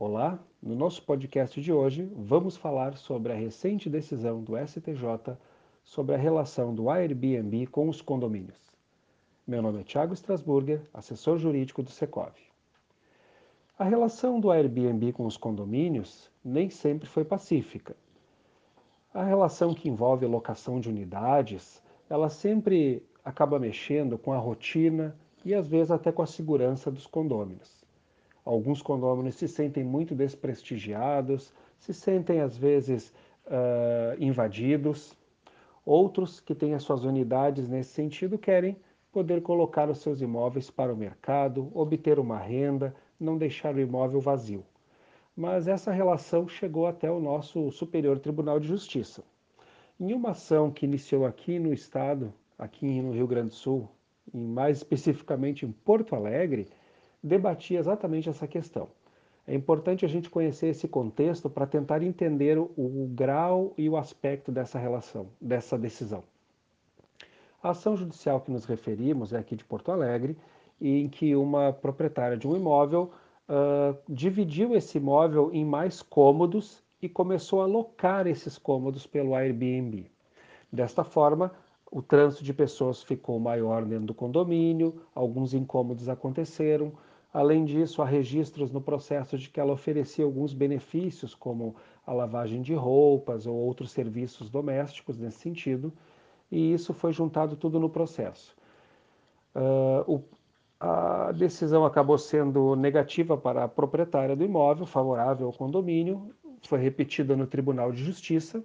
Olá, no nosso podcast de hoje vamos falar sobre a recente decisão do STJ sobre a relação do Airbnb com os condomínios. Meu nome é Thiago Strasburger, assessor jurídico do Secov. A relação do Airbnb com os condomínios nem sempre foi pacífica. A relação que envolve locação de unidades, ela sempre acaba mexendo com a rotina e às vezes até com a segurança dos condôminos. Alguns condôminos se sentem muito desprestigiados, se sentem às vezes uh, invadidos. Outros que têm as suas unidades nesse sentido querem poder colocar os seus imóveis para o mercado, obter uma renda, não deixar o imóvel vazio. Mas essa relação chegou até o nosso Superior Tribunal de Justiça. Em uma ação que iniciou aqui no estado, aqui no Rio Grande do Sul, mais especificamente em Porto Alegre, debatia exatamente essa questão. É importante a gente conhecer esse contexto para tentar entender o, o, grau e o aspecto dessa relação, dessa decisão. A ação judicial que nos referimos é aqui de Porto Alegre, em que uma proprietária de um imóvel uh, dividiu esse imóvel em mais cômodos e começou a alocar esses cômodos pelo Airbnb. Desta forma, o trânsito de pessoas ficou maior dentro do condomínio, alguns incômodos aconteceram, Além disso, há registros no processo de que ela oferecia alguns benefícios, como a lavagem de roupas ou outros serviços domésticos nesse sentido, e isso foi juntado tudo no processo. Uh, o, a decisão acabou sendo negativa para a proprietária do imóvel, favorável ao condomínio, foi repetida no Tribunal de Justiça.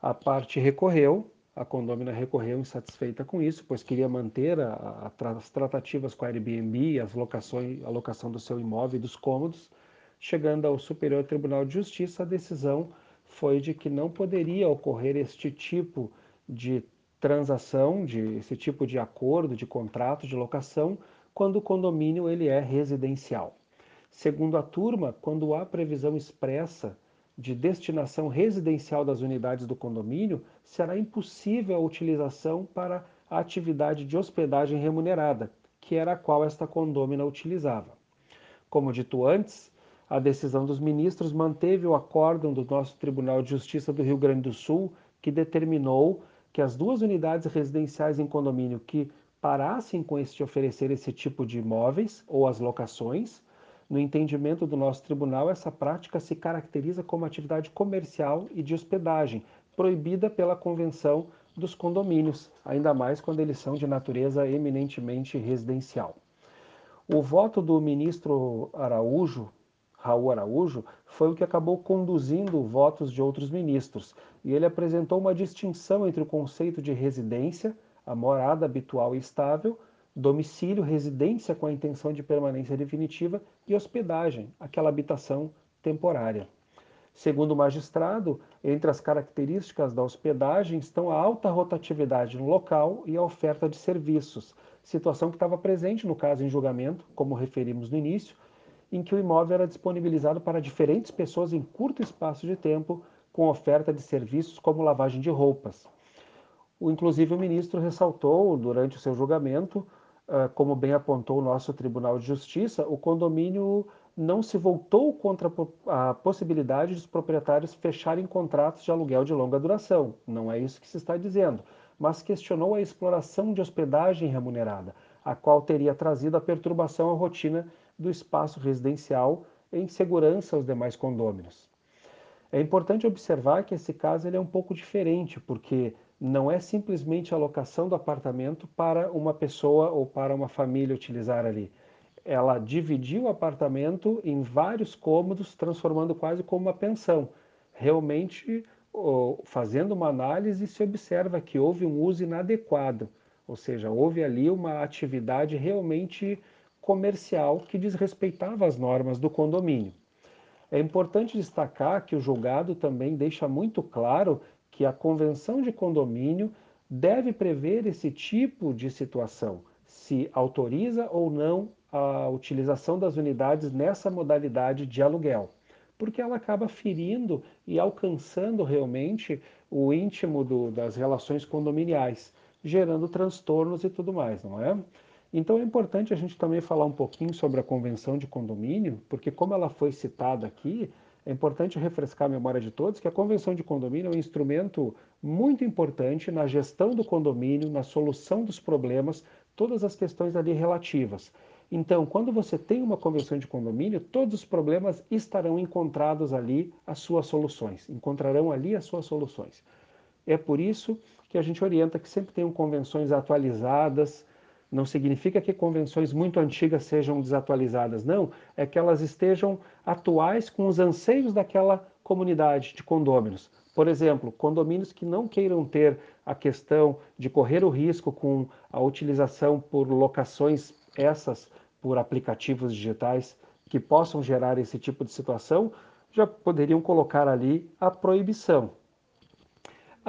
A parte recorreu, a condômina recorreu insatisfeita com isso, pois queria manter a, a, as tratativas com a Airbnb, as locações, a locação do seu imóvel e dos cômodos. Chegando ao Superior Tribunal de Justiça, a decisão foi de que não poderia ocorrer este tipo de transação, de esse tipo de acordo, de contrato de locação, quando o condomínio ele é residencial. Segundo a turma, quando há previsão expressa de destinação residencial das unidades do condomínio, será impossível a utilização para a atividade de hospedagem remunerada, que era a qual esta condômina utilizava. Como dito antes, a decisão dos ministros manteve o acórdão do nosso Tribunal de Justiça do Rio Grande do Sul, que determinou que as duas unidades residenciais em condomínio que parassem com este oferecer esse tipo de imóveis ou as locações no entendimento do nosso tribunal, essa prática se caracteriza como atividade comercial e de hospedagem, proibida pela Convenção dos Condomínios, ainda mais quando eles são de natureza eminentemente residencial. O voto do ministro Araújo, Raul Araújo, foi o que acabou conduzindo votos de outros ministros, e ele apresentou uma distinção entre o conceito de residência, a morada habitual e estável, domicílio, residência com a intenção de permanência definitiva e hospedagem, aquela habitação temporária. Segundo o magistrado, entre as características da hospedagem estão a alta rotatividade no local e a oferta de serviços, situação que estava presente no caso em julgamento, como referimos no início, em que o imóvel era disponibilizado para diferentes pessoas em curto espaço de tempo, com oferta de serviços como lavagem de roupas. O, inclusive, o ministro ressaltou, durante o seu julgamento, como bem apontou o nosso Tribunal de Justiça, o condomínio não se voltou contra a possibilidade dos proprietários fecharem contratos de aluguel de longa duração. Não é isso que se está dizendo, mas questionou a exploração de hospedagem remunerada, a qual teria trazido a perturbação à rotina do espaço residencial em segurança aos demais condôminos. É importante observar que esse caso ele é um pouco diferente, porque não é simplesmente a locação do apartamento para uma pessoa ou para uma família utilizar ali. Ela dividiu o apartamento em vários cômodos, transformando quase como uma pensão. Realmente, fazendo uma análise, se observa que houve um uso inadequado, ou seja, houve ali uma atividade realmente comercial que desrespeitava as normas do condomínio. É importante destacar que o julgado também deixa muito claro que a convenção de condomínio deve prever esse tipo de situação, se autoriza ou não a utilização das unidades nessa modalidade de aluguel, porque ela acaba ferindo e alcançando realmente o íntimo do, das relações condominiais, gerando transtornos e tudo mais, não é? Então é importante a gente também falar um pouquinho sobre a convenção de condomínio, porque como ela foi citada aqui, é importante refrescar a memória de todos que a convenção de condomínio é um instrumento muito importante na gestão do condomínio, na solução dos problemas, todas as questões ali relativas. Então, quando você tem uma convenção de condomínio, todos os problemas estarão encontrados ali as suas soluções, encontrarão ali as suas soluções. É por isso que a gente orienta que sempre tenham convenções atualizadas, não significa que convenções muito antigas sejam desatualizadas, não. É que elas estejam atuais com os anseios daquela comunidade de condôminos. Por exemplo, condomínios que não queiram ter a questão de correr o risco com a utilização por locações essas por aplicativos digitais que possam gerar esse tipo de situação, já poderiam colocar ali a proibição.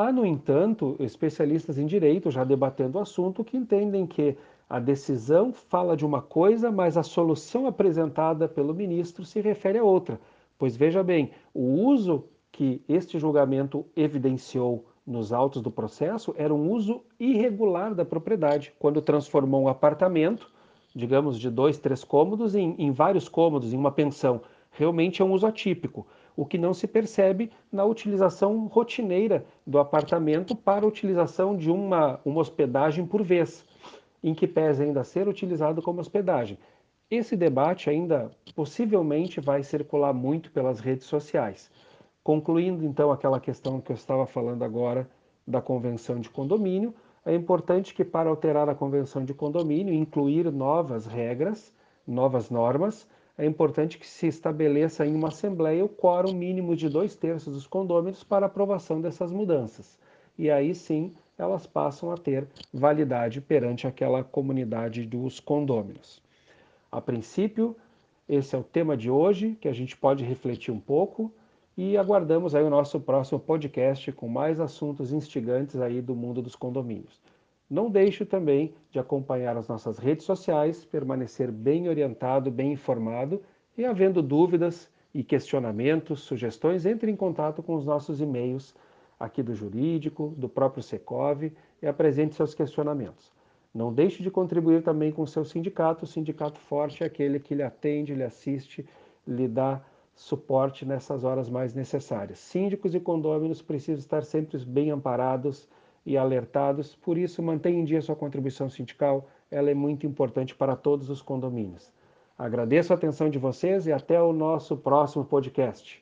Há, no entanto, especialistas em direito já debatendo o assunto que entendem que a decisão fala de uma coisa, mas a solução apresentada pelo ministro se refere a outra. Pois veja bem, o uso que este julgamento evidenciou nos autos do processo era um uso irregular da propriedade, quando transformou um apartamento, digamos de dois, três cômodos, em, em vários cômodos, em uma pensão. Realmente é um uso atípico, o que não se percebe na utilização rotineira do apartamento para utilização de uma, uma hospedagem por vez em que pese ainda ser utilizado como hospedagem. Esse debate ainda possivelmente vai circular muito pelas redes sociais. Concluindo então aquela questão que eu estava falando agora da convenção de condomínio, é importante que para alterar a convenção de condomínio, incluir novas regras, novas normas, é importante que se estabeleça em uma assembleia o quórum mínimo de dois terços dos condôminos para aprovação dessas mudanças. E aí sim elas passam a ter validade perante aquela comunidade dos condôminos. A princípio, esse é o tema de hoje, que a gente pode refletir um pouco e aguardamos aí o nosso próximo podcast com mais assuntos instigantes aí do mundo dos condomínios. Não deixe também de acompanhar as nossas redes sociais, permanecer bem orientado, bem informado e havendo dúvidas e questionamentos, sugestões, entre em contato com os nossos e-mails aqui do jurídico, do próprio Secov e apresente seus questionamentos. Não deixe de contribuir também com o seu sindicato. O sindicato forte é aquele que lhe atende, lhe assiste, lhe dá suporte nessas horas mais necessárias. Síndicos e condôminos precisam estar sempre bem amparados e alertados, por isso mantenha em dia sua contribuição sindical, ela é muito importante para todos os condomínios. Agradeço a atenção de vocês e até o nosso próximo podcast.